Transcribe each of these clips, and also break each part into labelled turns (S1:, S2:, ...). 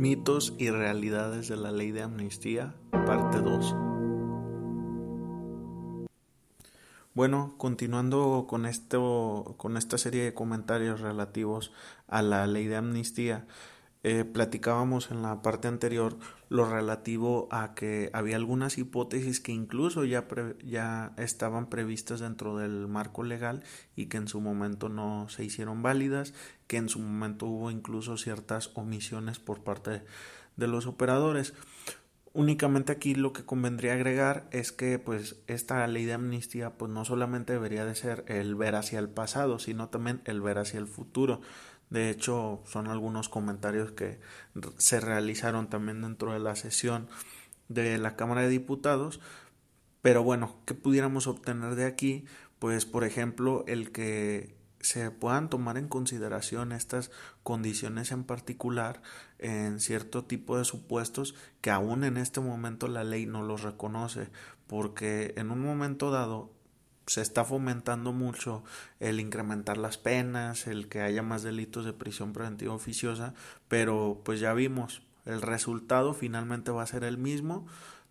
S1: Mitos y realidades de la ley de amnistía, parte 2. Bueno, continuando con esto, con esta serie de comentarios relativos a la ley de amnistía, eh, platicábamos en la parte anterior lo relativo a que había algunas hipótesis que incluso ya, ya estaban previstas dentro del marco legal y que en su momento no se hicieron válidas, que en su momento hubo incluso ciertas omisiones por parte de los operadores. Únicamente aquí lo que convendría agregar es que pues esta ley de amnistía pues no solamente debería de ser el ver hacia el pasado, sino también el ver hacia el futuro. De hecho, son algunos comentarios que se realizaron también dentro de la sesión de la Cámara de Diputados. Pero bueno, ¿qué pudiéramos obtener de aquí? Pues, por ejemplo, el que se puedan tomar en consideración estas condiciones en particular en cierto tipo de supuestos que aún en este momento la ley no los reconoce porque en un momento dado se está fomentando mucho el incrementar las penas, el que haya más delitos de prisión preventiva oficiosa, pero pues ya vimos, el resultado finalmente va a ser el mismo.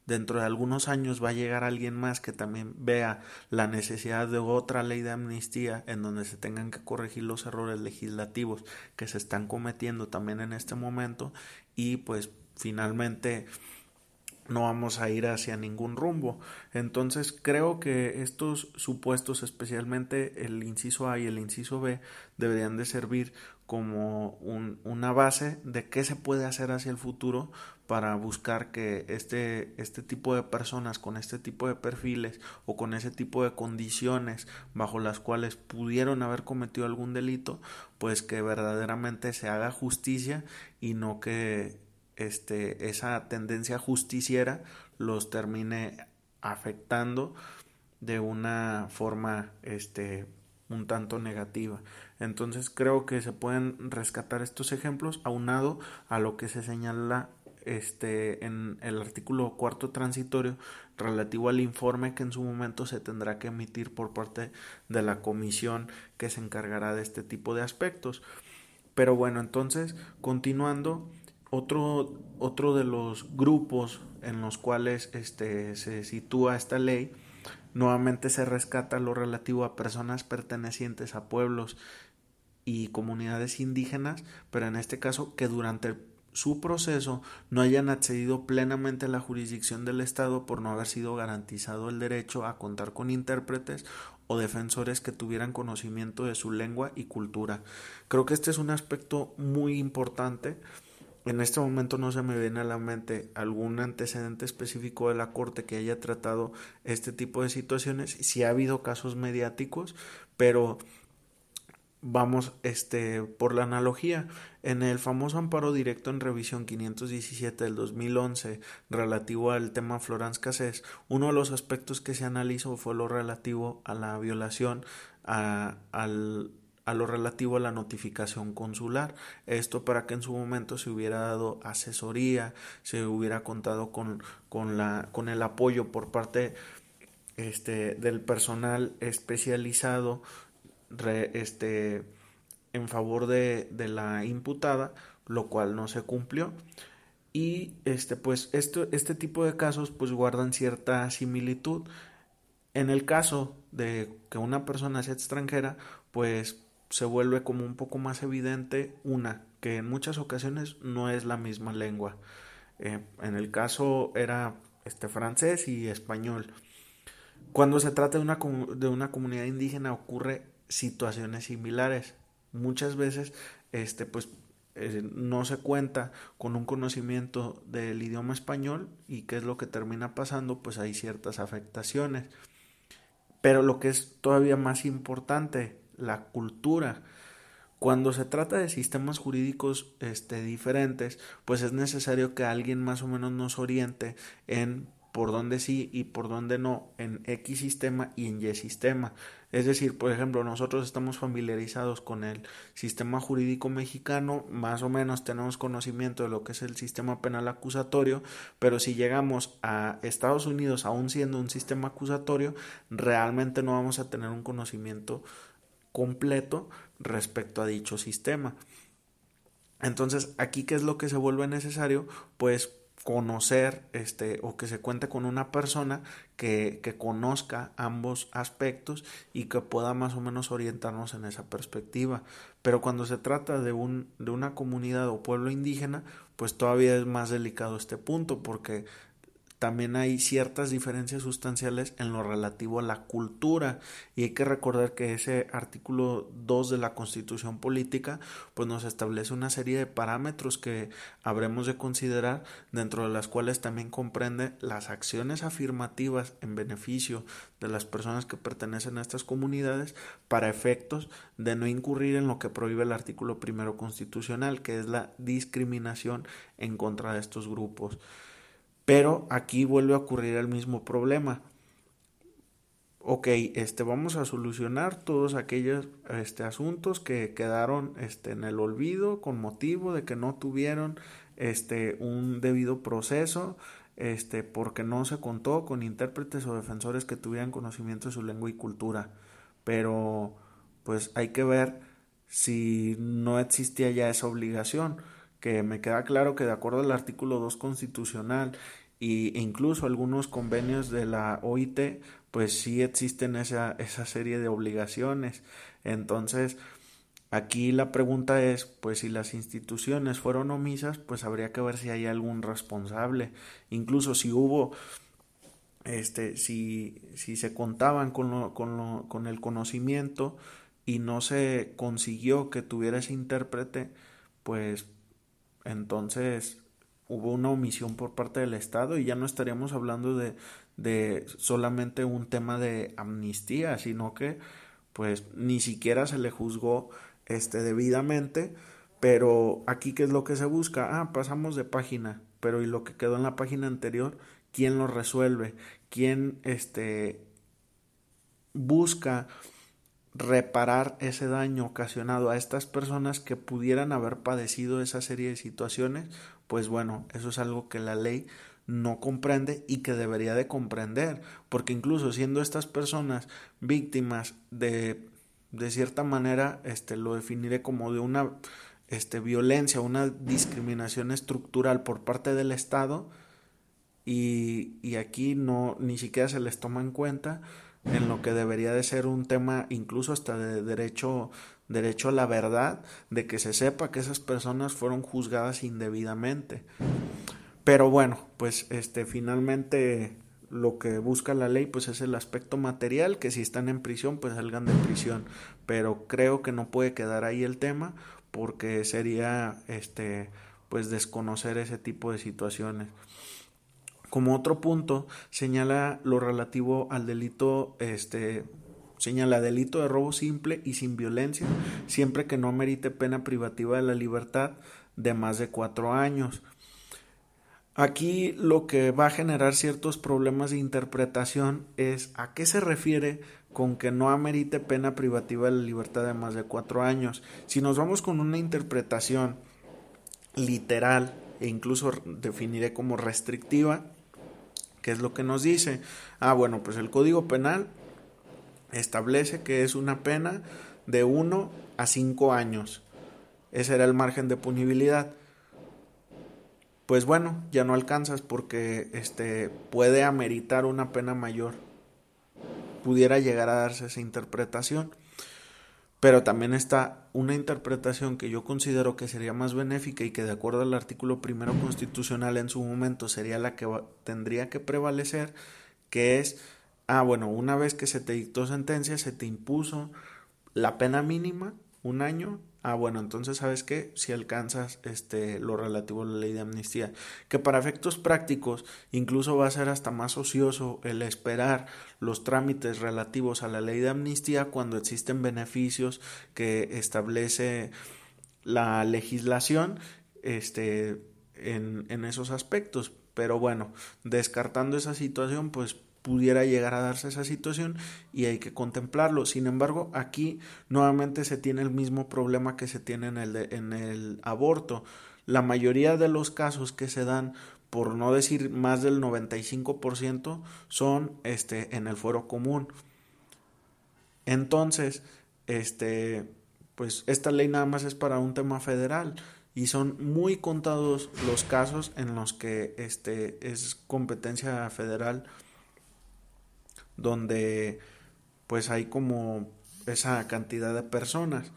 S1: Dentro de algunos años va a llegar alguien más que también vea la necesidad de otra ley de amnistía en donde se tengan que corregir los errores legislativos que se están cometiendo también en este momento y pues finalmente no vamos a ir hacia ningún rumbo. Entonces creo que estos supuestos, especialmente el inciso A y el inciso B, deberían de servir como una base de qué se puede hacer hacia el futuro para buscar que este, este tipo de personas con este tipo de perfiles o con ese tipo de condiciones bajo las cuales pudieron haber cometido algún delito, pues que verdaderamente se haga justicia y no que este, esa tendencia justiciera los termine afectando de una forma este, un tanto negativa. Entonces creo que se pueden rescatar estos ejemplos aunado a lo que se señala este, en el artículo cuarto transitorio relativo al informe que en su momento se tendrá que emitir por parte de la comisión que se encargará de este tipo de aspectos. Pero bueno, entonces, continuando, otro, otro de los grupos en los cuales este, se sitúa esta ley, nuevamente se rescata lo relativo a personas pertenecientes a pueblos y comunidades indígenas, pero en este caso que durante su proceso no hayan accedido plenamente a la jurisdicción del Estado por no haber sido garantizado el derecho a contar con intérpretes o defensores que tuvieran conocimiento de su lengua y cultura. Creo que este es un aspecto muy importante en este momento no se me viene a la mente algún antecedente específico de la Corte que haya tratado este tipo de situaciones. Sí ha habido casos mediáticos, pero vamos este por la analogía en el famoso amparo directo en revisión 517 del 2011 relativo al tema Florence Cassés uno de los aspectos que se analizó fue lo relativo a la violación a, al a lo relativo a la notificación consular. Esto para que en su momento se hubiera dado asesoría, se hubiera contado con, con, la, con el apoyo por parte este, del personal especializado este, en favor de, de la imputada, lo cual no se cumplió y este pues esto, este tipo de casos pues guardan cierta similitud en el caso de que una persona sea extranjera pues se vuelve como un poco más evidente una que en muchas ocasiones no es la misma lengua. Eh, en el caso era este francés y español. Cuando se trata de una, de una comunidad indígena ocurre situaciones similares. Muchas veces este pues eh, no se cuenta con un conocimiento del idioma español y qué es lo que termina pasando, pues hay ciertas afectaciones. Pero lo que es todavía más importante, la cultura. Cuando se trata de sistemas jurídicos este, diferentes, pues es necesario que alguien más o menos nos oriente en por dónde sí y por dónde no en X sistema y en Y sistema. Es decir, por ejemplo, nosotros estamos familiarizados con el sistema jurídico mexicano, más o menos tenemos conocimiento de lo que es el sistema penal acusatorio, pero si llegamos a Estados Unidos aún siendo un sistema acusatorio, realmente no vamos a tener un conocimiento completo respecto a dicho sistema. Entonces, aquí qué es lo que se vuelve necesario? Pues conocer este o que se cuente con una persona que, que, conozca ambos aspectos y que pueda más o menos orientarnos en esa perspectiva. Pero cuando se trata de, un, de una comunidad o pueblo indígena, pues todavía es más delicado este punto porque también hay ciertas diferencias sustanciales en lo relativo a la cultura y hay que recordar que ese artículo 2 de la Constitución Política pues nos establece una serie de parámetros que habremos de considerar dentro de las cuales también comprende las acciones afirmativas en beneficio de las personas que pertenecen a estas comunidades para efectos de no incurrir en lo que prohíbe el artículo primero constitucional que es la discriminación en contra de estos grupos. Pero aquí vuelve a ocurrir el mismo problema. Ok, este, vamos a solucionar todos aquellos este, asuntos que quedaron este, en el olvido con motivo de que no tuvieron este, un debido proceso, este, porque no se contó con intérpretes o defensores que tuvieran conocimiento de su lengua y cultura. Pero pues hay que ver si no existía ya esa obligación que me queda claro que de acuerdo al artículo 2 constitucional e incluso algunos convenios de la OIT, pues sí existen esa, esa serie de obligaciones. Entonces, aquí la pregunta es, pues si las instituciones fueron omisas, pues habría que ver si hay algún responsable. Incluso si hubo este, si, si se contaban con, lo, con, lo, con el conocimiento y no se consiguió que tuviera ese intérprete, pues entonces hubo una omisión por parte del Estado y ya no estaríamos hablando de, de solamente un tema de amnistía, sino que pues ni siquiera se le juzgó este debidamente, pero aquí qué es lo que se busca? Ah, pasamos de página, pero y lo que quedó en la página anterior, ¿quién lo resuelve? ¿Quién este busca reparar ese daño ocasionado a estas personas que pudieran haber padecido esa serie de situaciones, pues bueno, eso es algo que la ley no comprende y que debería de comprender, porque incluso siendo estas personas víctimas de de cierta manera este lo definiré como de una este violencia, una discriminación estructural por parte del Estado y, y aquí no ni siquiera se les toma en cuenta en lo que debería de ser un tema incluso hasta de derecho derecho a la verdad de que se sepa que esas personas fueron juzgadas indebidamente. Pero bueno pues este finalmente lo que busca la ley pues es el aspecto material que si están en prisión pues salgan de prisión. Pero creo que no puede quedar ahí el tema porque sería este pues desconocer ese tipo de situaciones como otro punto, señala lo relativo al delito, este, señala delito de robo simple y sin violencia, siempre que no merite pena privativa de la libertad de más de cuatro años. Aquí lo que va a generar ciertos problemas de interpretación es a qué se refiere con que no amerite pena privativa de la libertad de más de cuatro años. Si nos vamos con una interpretación literal e incluso definiré como restrictiva, ¿qué es lo que nos dice? Ah, bueno, pues el Código Penal establece que es una pena de 1 a 5 años. Ese era el margen de punibilidad. Pues bueno, ya no alcanzas porque este puede ameritar una pena mayor. Pudiera llegar a darse esa interpretación. Pero también está una interpretación que yo considero que sería más benéfica y que de acuerdo al artículo primero constitucional en su momento sería la que tendría que prevalecer, que es, ah, bueno, una vez que se te dictó sentencia, se te impuso la pena mínima, un año, ah, bueno, entonces sabes qué, si alcanzas este lo relativo a la ley de amnistía, que para efectos prácticos incluso va a ser hasta más ocioso el esperar los trámites relativos a la ley de amnistía cuando existen beneficios que establece la legislación este en, en esos aspectos. Pero bueno, descartando esa situación, pues pudiera llegar a darse esa situación y hay que contemplarlo. Sin embargo, aquí nuevamente se tiene el mismo problema que se tiene en el, en el aborto. La mayoría de los casos que se dan, por no decir más del 95%, son este, en el fuero común. Entonces, este, pues esta ley nada más es para un tema federal y son muy contados los casos en los que este es competencia federal donde pues hay como esa cantidad de personas.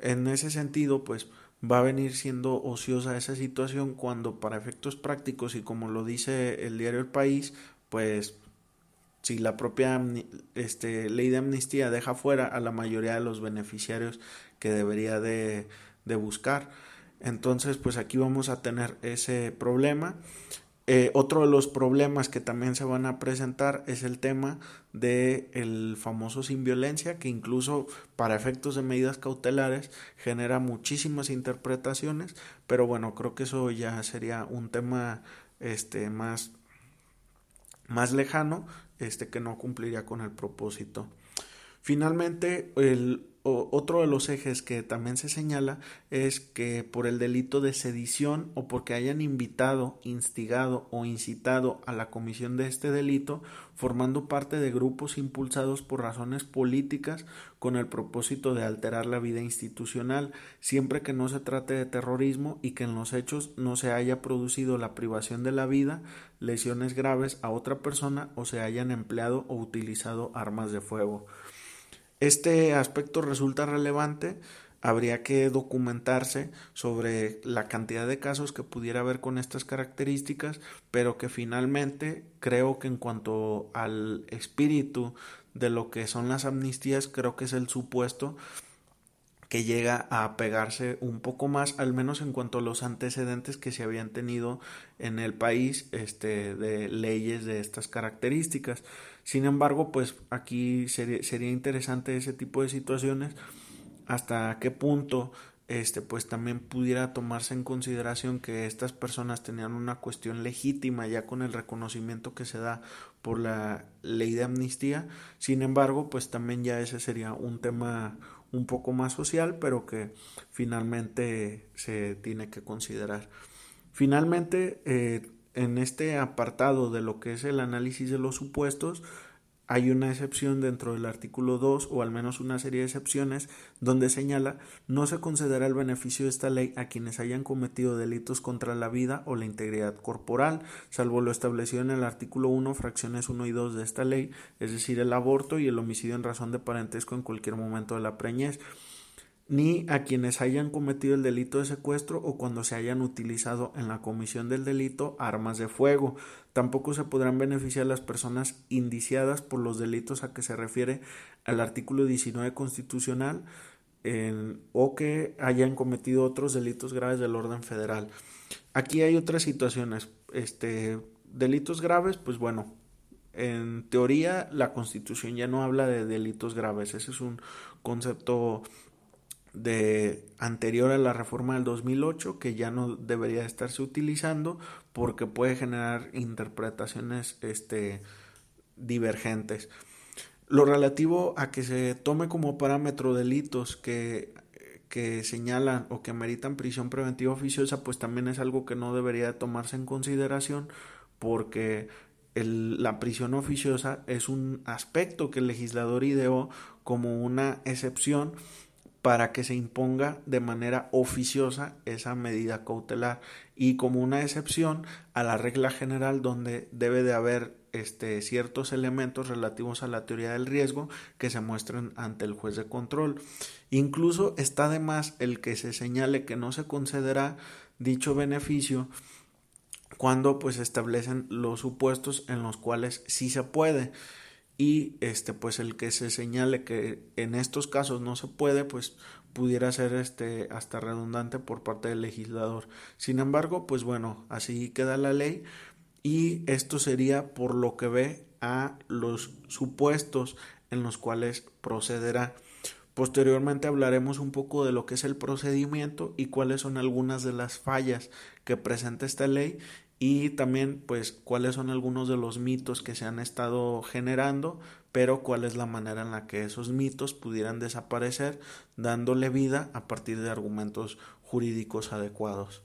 S1: En ese sentido, pues va a venir siendo ociosa esa situación cuando para efectos prácticos y como lo dice el diario El País, pues si la propia este, ley de amnistía deja fuera a la mayoría de los beneficiarios que debería de, de buscar. Entonces, pues aquí vamos a tener ese problema. Eh, otro de los problemas que también se van a presentar es el tema del el famoso sin violencia, que incluso para efectos de medidas cautelares genera muchísimas interpretaciones, pero bueno, creo que eso ya sería un tema este, más, más lejano, este, que no cumpliría con el propósito. Finalmente, el otro de los ejes que también se señala es que por el delito de sedición o porque hayan invitado, instigado o incitado a la comisión de este delito, formando parte de grupos impulsados por razones políticas con el propósito de alterar la vida institucional, siempre que no se trate de terrorismo y que en los hechos no se haya producido la privación de la vida, lesiones graves a otra persona o se hayan empleado o utilizado armas de fuego. Este aspecto resulta relevante, habría que documentarse sobre la cantidad de casos que pudiera haber con estas características, pero que finalmente creo que en cuanto al espíritu de lo que son las amnistías, creo que es el supuesto que llega a pegarse un poco más, al menos en cuanto a los antecedentes que se habían tenido en el país este, de leyes de estas características. Sin embargo, pues aquí sería, sería interesante ese tipo de situaciones, hasta qué punto este pues también pudiera tomarse en consideración que estas personas tenían una cuestión legítima ya con el reconocimiento que se da por la ley de amnistía. Sin embargo pues también ya ese sería un tema un poco más social pero que finalmente se tiene que considerar. Finalmente eh, en este apartado de lo que es el análisis de los supuestos, hay una excepción dentro del artículo 2 o al menos una serie de excepciones donde señala no se concederá el beneficio de esta ley a quienes hayan cometido delitos contra la vida o la integridad corporal, salvo lo establecido en el artículo 1, fracciones 1 y 2 de esta ley, es decir, el aborto y el homicidio en razón de parentesco en cualquier momento de la preñez ni a quienes hayan cometido el delito de secuestro o cuando se hayan utilizado en la comisión del delito armas de fuego. Tampoco se podrán beneficiar las personas indiciadas por los delitos a que se refiere al artículo 19 constitucional o que hayan cometido otros delitos graves del orden federal. Aquí hay otras situaciones. Este, delitos graves, pues bueno, en teoría la constitución ya no habla de delitos graves. Ese es un concepto de anterior a la reforma del 2008 que ya no debería estarse utilizando porque puede generar interpretaciones este divergentes. Lo relativo a que se tome como parámetro delitos que, que señalan o que meritan prisión preventiva oficiosa, pues también es algo que no debería tomarse en consideración porque la prisión oficiosa es un aspecto que el legislador ideó como una excepción para que se imponga de manera oficiosa esa medida cautelar y como una excepción a la regla general donde debe de haber este, ciertos elementos relativos a la teoría del riesgo que se muestren ante el juez de control. Incluso está de más el que se señale que no se concederá dicho beneficio cuando pues establecen los supuestos en los cuales sí se puede y este pues el que se señale que en estos casos no se puede pues pudiera ser este hasta redundante por parte del legislador. Sin embargo pues bueno así queda la ley y esto sería por lo que ve a los supuestos en los cuales procederá. Posteriormente hablaremos un poco de lo que es el procedimiento y cuáles son algunas de las fallas que presenta esta ley y también pues cuáles son algunos de los mitos que se han estado generando, pero cuál es la manera en la que esos mitos pudieran desaparecer dándole vida a partir de argumentos jurídicos adecuados.